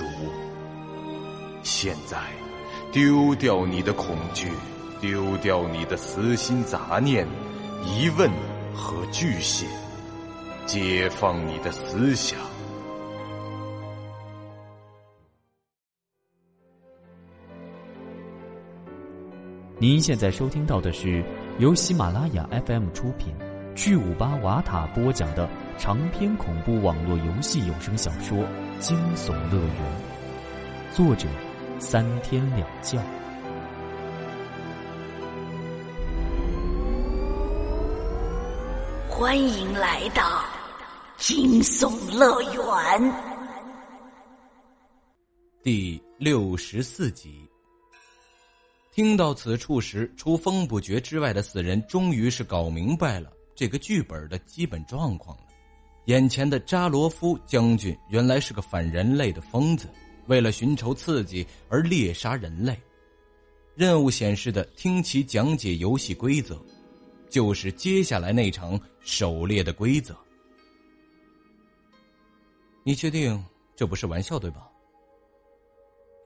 主。现在，丢掉你的恐惧，丢掉你的私心杂念、疑问和惧险，解放你的思想。您现在收听到的是由喜马拉雅 FM 出品。巨五八瓦塔播讲的长篇恐怖网络游戏有声小说《惊悚乐园》，作者三天两觉。欢迎来到惊悚乐园第六十四集。听到此处时，除风不绝之外的四人终于是搞明白了。这个剧本的基本状况了。眼前的扎罗夫将军原来是个反人类的疯子，为了寻求刺激而猎杀人类。任务显示的听其讲解游戏规则，就是接下来那场狩猎的规则。你确定这不是玩笑对吧？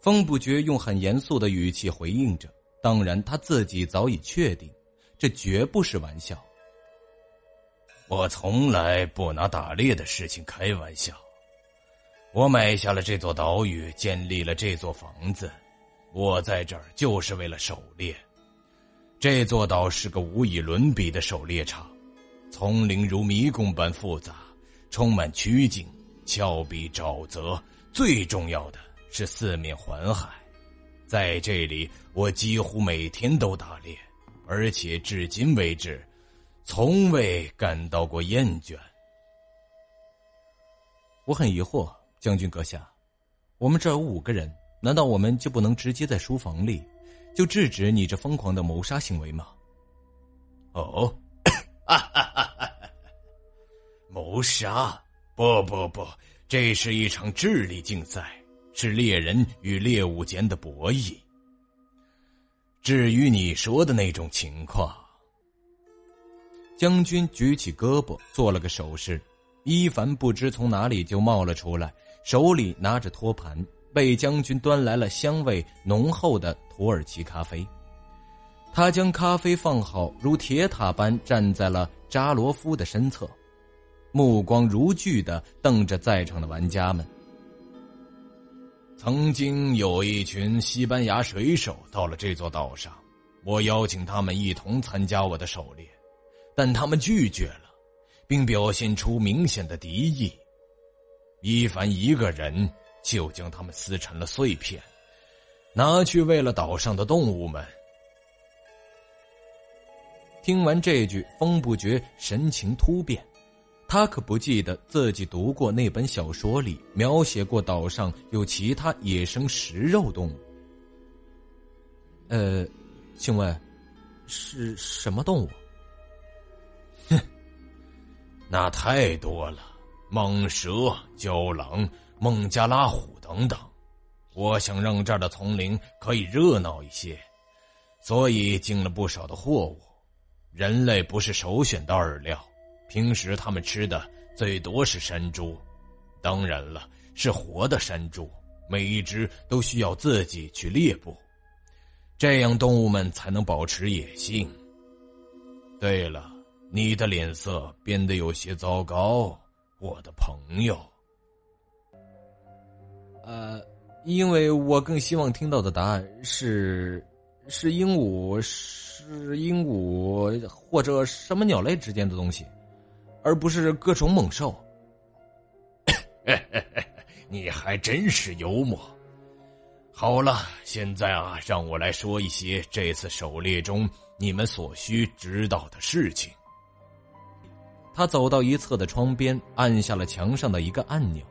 风不绝用很严肃的语气回应着。当然，他自己早已确定，这绝不是玩笑。我从来不拿打猎的事情开玩笑。我买下了这座岛屿，建立了这座房子，我在这儿就是为了狩猎。这座岛是个无以伦比的狩猎场，丛林如迷宫般复杂，充满曲径、峭壁、沼泽，最重要的是四面环海。在这里，我几乎每天都打猎，而且至今为止。从未感到过厌倦。我很疑惑，将军阁下，我们这有五个人，难道我们就不能直接在书房里就制止你这疯狂的谋杀行为吗？哦，谋杀？不不不，这是一场智力竞赛，是猎人与猎物间的博弈。至于你说的那种情况。将军举起胳膊做了个手势，伊凡不知从哪里就冒了出来，手里拿着托盘，被将军端来了香味浓厚的土耳其咖啡。他将咖啡放好，如铁塔般站在了扎罗夫的身侧，目光如炬的瞪着在场的玩家们。曾经有一群西班牙水手到了这座岛上，我邀请他们一同参加我的狩猎。但他们拒绝了，并表现出明显的敌意。伊凡一个人就将他们撕成了碎片，拿去喂了岛上的动物们。听完这句，风不觉神情突变，他可不记得自己读过那本小说里描写过岛上有其他野生食肉动物。呃，请问，是什么动物？那太多了，蟒蛇、郊狼、孟加拉虎等等。我想让这儿的丛林可以热闹一些，所以进了不少的货物。人类不是首选的饵料，平时他们吃的最多是山猪，当然了，是活的山猪，每一只都需要自己去猎捕，这样动物们才能保持野性。对了。你的脸色变得有些糟糕，我的朋友。呃，因为我更希望听到的答案是，是鹦鹉，是鹦鹉或者什么鸟类之间的东西，而不是各种猛兽。你还真是幽默。好了，现在啊，让我来说一些这次狩猎中你们所需知道的事情。他走到一侧的窗边，按下了墙上的一个按钮。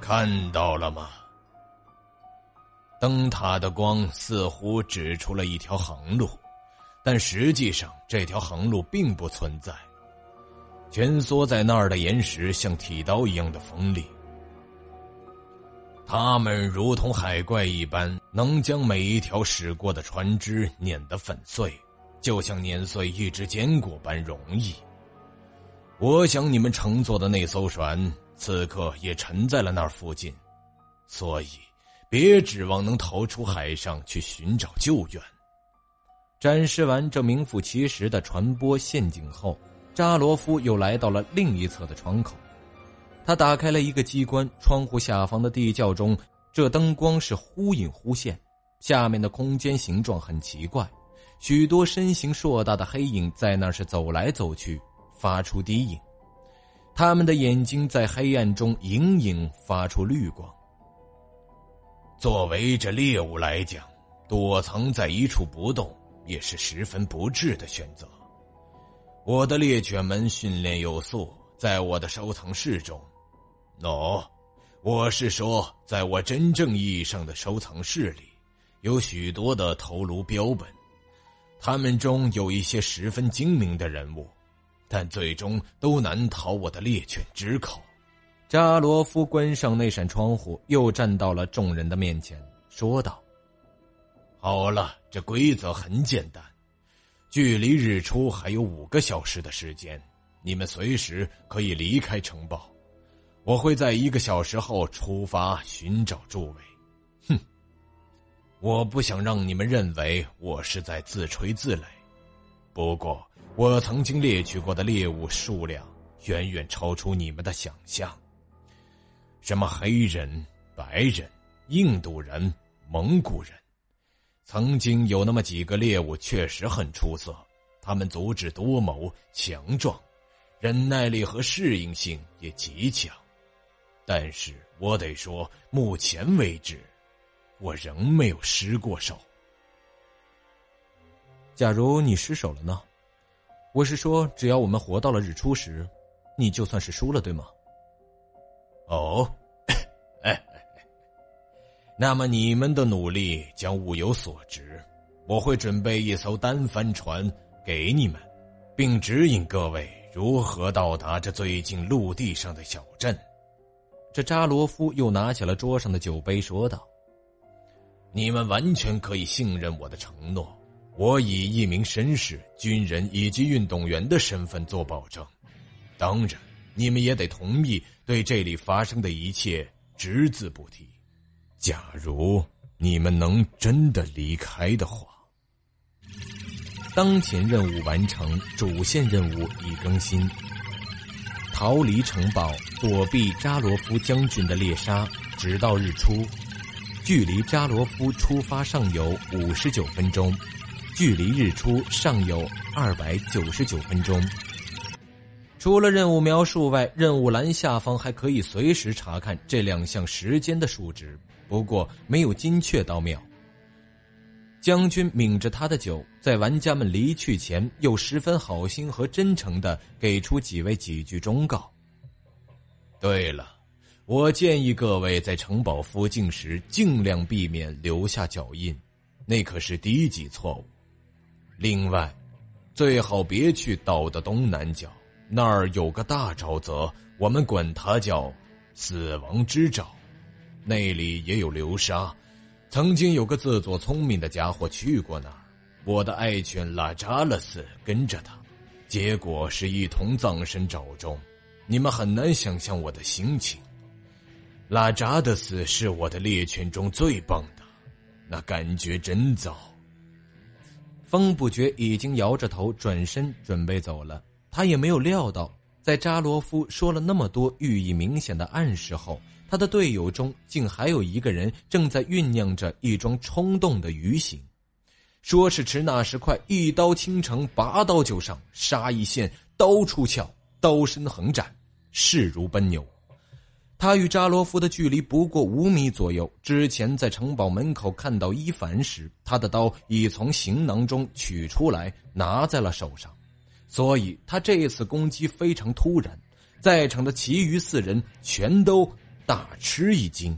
看到了吗？灯塔的光似乎指出了一条航路，但实际上这条航路并不存在。蜷缩在那儿的岩石像剃刀一样的锋利，它们如同海怪一般，能将每一条驶过的船只碾得粉碎。就像碾碎一只坚果般容易。我想你们乘坐的那艘船此刻也沉在了那儿附近，所以别指望能逃出海上去寻找救援。展示完这名副其实的传播陷阱后，扎罗夫又来到了另一侧的窗口。他打开了一个机关，窗户下方的地窖中，这灯光是忽隐忽现，下面的空间形状很奇怪，许多身形硕大的黑影在那是走来走去，发出低影。他们的眼睛在黑暗中隐隐发出绿光。作为这猎物来讲，躲藏在一处不动也是十分不智的选择。我的猎犬们训练有素，在我的收藏室中。喏，我是说，在我真正意义上的收藏室里，有许多的头颅标本，他们中有一些十分精明的人物。但最终都难逃我的猎犬之口。扎罗夫关上那扇窗户，又站到了众人的面前，说道：“好了，这规则很简单，距离日出还有五个小时的时间，你们随时可以离开城堡。我会在一个小时后出发寻找诸位。哼，我不想让你们认为我是在自吹自擂。不过。”我曾经猎取过的猎物数量远远超出你们的想象。什么黑人、白人、印度人、蒙古人，曾经有那么几个猎物确实很出色，他们足智多谋、强壮，忍耐力和适应性也极强。但是我得说，目前为止，我仍没有失过手。假如你失手了呢？我是说，只要我们活到了日出时，你就算是输了，对吗？哦，哎，那么你们的努力将物有所值。我会准备一艘单帆船给你们，并指引各位如何到达这最近陆地上的小镇。这扎罗夫又拿起了桌上的酒杯，说道：“你们完全可以信任我的承诺。”我以一名绅士、军人以及运动员的身份做保证，当然，你们也得同意对这里发生的一切只字不提。假如你们能真的离开的话，当前任务完成，主线任务已更新。逃离城堡，躲避扎罗夫将军的猎杀，直到日出。距离扎罗夫出发尚有五十九分钟。距离日出尚有二百九十九分钟。除了任务描述外，任务栏下方还可以随时查看这两项时间的数值，不过没有精确到秒。将军抿着他的酒，在玩家们离去前，又十分好心和真诚的给出几位几句忠告。对了，我建议各位在城堡附近时，尽量避免留下脚印，那可是低级错误。另外，最好别去岛的东南角，那儿有个大沼泽，我们管它叫“死亡之沼”，那里也有流沙。曾经有个自作聪明的家伙去过那儿，我的爱犬拉扎勒斯跟着他，结果是一同葬身沼中。你们很难想象我的心情。拉扎的死是我的猎犬中最棒的，那感觉真糟。风不觉已经摇着头转身准备走了，他也没有料到，在扎罗夫说了那么多寓意明显的暗示后，他的队友中竟还有一个人正在酝酿着一桩冲动的鱼行。说时迟，那时快，一刀倾城，拔刀就上，杀一线，刀出鞘，刀身横斩，势如奔牛。他与扎罗夫的距离不过五米左右。之前在城堡门口看到伊凡时，他的刀已从行囊中取出来，拿在了手上，所以他这次攻击非常突然，在场的其余四人全都大吃一惊。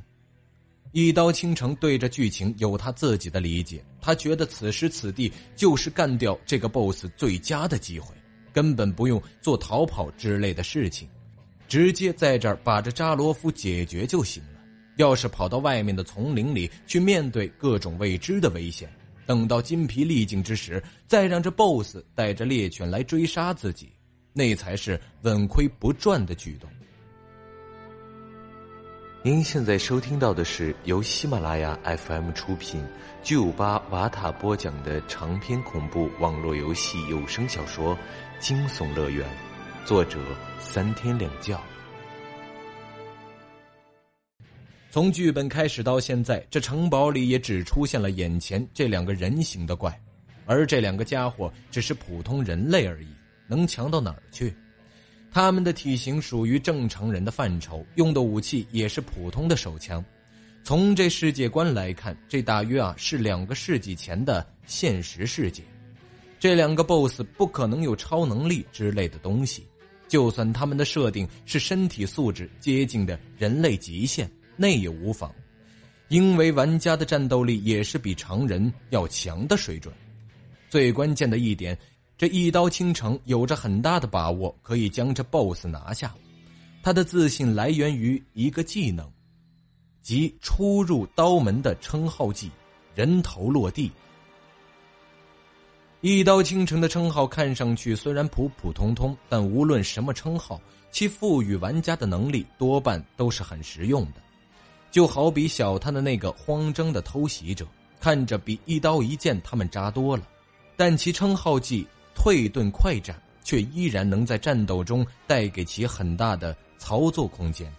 一刀倾城对着剧情有他自己的理解，他觉得此时此地就是干掉这个 BOSS 最佳的机会，根本不用做逃跑之类的事情。直接在这儿把这扎罗夫解决就行了。要是跑到外面的丛林里去面对各种未知的危险，等到筋疲力尽之时，再让这 BOSS 带着猎犬来追杀自己，那才是稳亏不赚的举动。您现在收听到的是由喜马拉雅 FM 出品、巨五八瓦塔播讲的长篇恐怖网络游戏有声小说《惊悚乐园》，作者三天两觉。从剧本开始到现在，这城堡里也只出现了眼前这两个人形的怪，而这两个家伙只是普通人类而已，能强到哪儿去？他们的体型属于正常人的范畴，用的武器也是普通的手枪。从这世界观来看，这大约啊是两个世纪前的现实世界。这两个 BOSS 不可能有超能力之类的东西，就算他们的设定是身体素质接近的人类极限，那也无妨，因为玩家的战斗力也是比常人要强的水准。最关键的一点。这一刀倾城有着很大的把握，可以将这 BOSS 拿下。他的自信来源于一个技能，即出入刀门的称号技“人头落地”。一刀倾城的称号看上去虽然普普通通，但无论什么称号，其赋予玩家的能力多半都是很实用的。就好比小他的那个慌张的偷袭者，看着比一刀一剑他们渣多了，但其称号技。退遁快斩，却依然能在战斗中带给其很大的操作空间。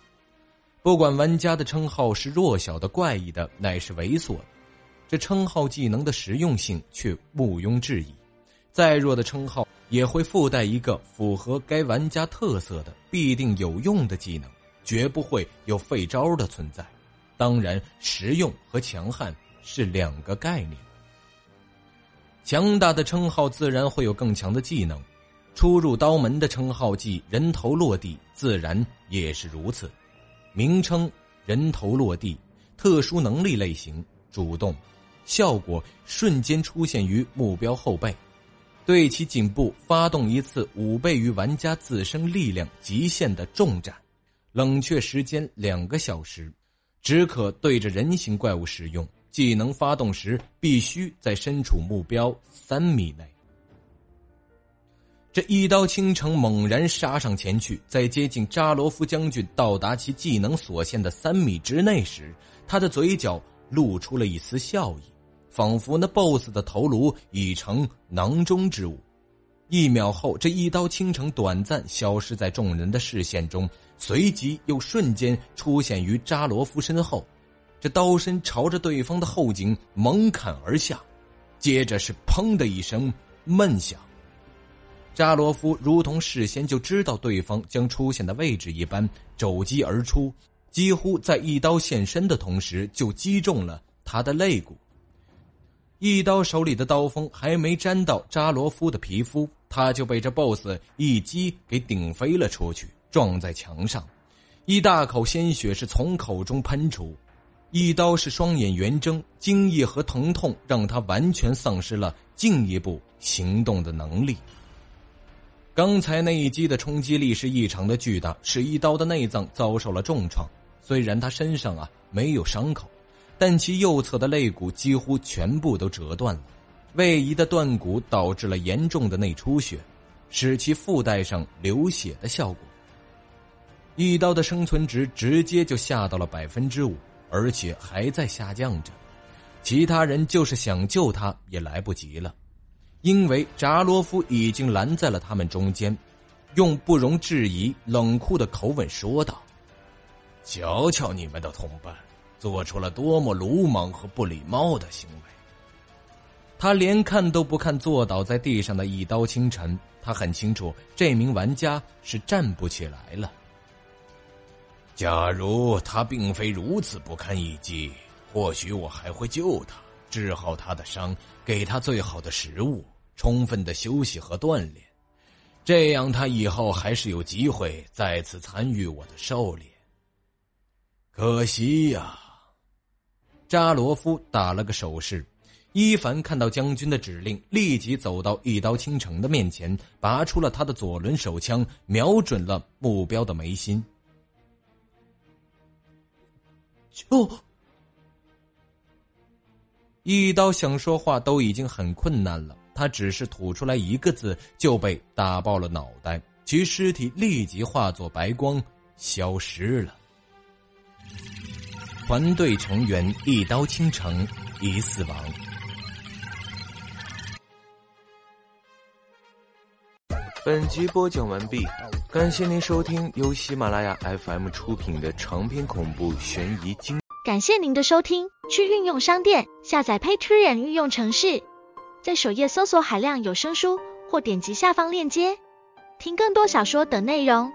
不管玩家的称号是弱小的、怪异的，乃是猥琐的，这称号技能的实用性却毋庸置疑。再弱的称号也会附带一个符合该玩家特色的、必定有用的技能，绝不会有废招的存在。当然，实用和强悍是两个概念。强大的称号自然会有更强的技能，出入刀门的称号技“人头落地”自然也是如此。名称“人头落地”，特殊能力类型主动，效果瞬间出现于目标后背，对其颈部发动一次五倍于玩家自身力量极限的重斩，冷却时间两个小时，只可对着人形怪物使用。技能发动时，必须在身处目标三米内。这一刀倾城猛然杀上前去，在接近扎罗夫将军到达其技能所限的三米之内时，他的嘴角露出了一丝笑意，仿佛那 BOSS 的头颅已成囊中之物。一秒后，这一刀倾城短暂消失在众人的视线中，随即又瞬间出现于扎罗夫身后。这刀身朝着对方的后颈猛砍而下，接着是“砰”的一声闷响。扎罗夫如同事先就知道对方将出现的位置一般，肘击而出，几乎在一刀现身的同时就击中了他的肋骨。一刀手里的刀锋还没沾到扎罗夫的皮肤，他就被这 BOSS 一击给顶飞了出去，撞在墙上，一大口鲜血是从口中喷出。一刀是双眼圆睁，惊异和疼痛让他完全丧失了进一步行动的能力。刚才那一击的冲击力是异常的巨大，使一刀的内脏遭受了重创。虽然他身上啊没有伤口，但其右侧的肋骨几乎全部都折断了，位移的断骨导致了严重的内出血，使其附带上流血的效果。一刀的生存值直接就下到了百分之五。而且还在下降着，其他人就是想救他也来不及了，因为扎罗夫已经拦在了他们中间，用不容置疑、冷酷的口吻说道：“瞧瞧你们的同伴，做出了多么鲁莽和不礼貌的行为！”他连看都不看坐倒在地上的一刀清晨，他很清楚这名玩家是站不起来了。假如他并非如此不堪一击，或许我还会救他，治好他的伤，给他最好的食物，充分的休息和锻炼，这样他以后还是有机会再次参与我的狩猎。可惜呀，扎罗夫打了个手势。伊凡看到将军的指令，立即走到一刀倾城的面前，拔出了他的左轮手枪，瞄准了目标的眉心。就一刀想说话都已经很困难了，他只是吐出来一个字就被打爆了脑袋，其尸体立即化作白光消失了。团队成员一刀倾城，已死亡。本集播讲完毕，感谢您收听由喜马拉雅 FM 出品的长篇恐怖悬疑惊。感谢您的收听，去运用商店下载 Patreon 运用城市，在首页搜索海量有声书，或点击下方链接听更多小说等内容。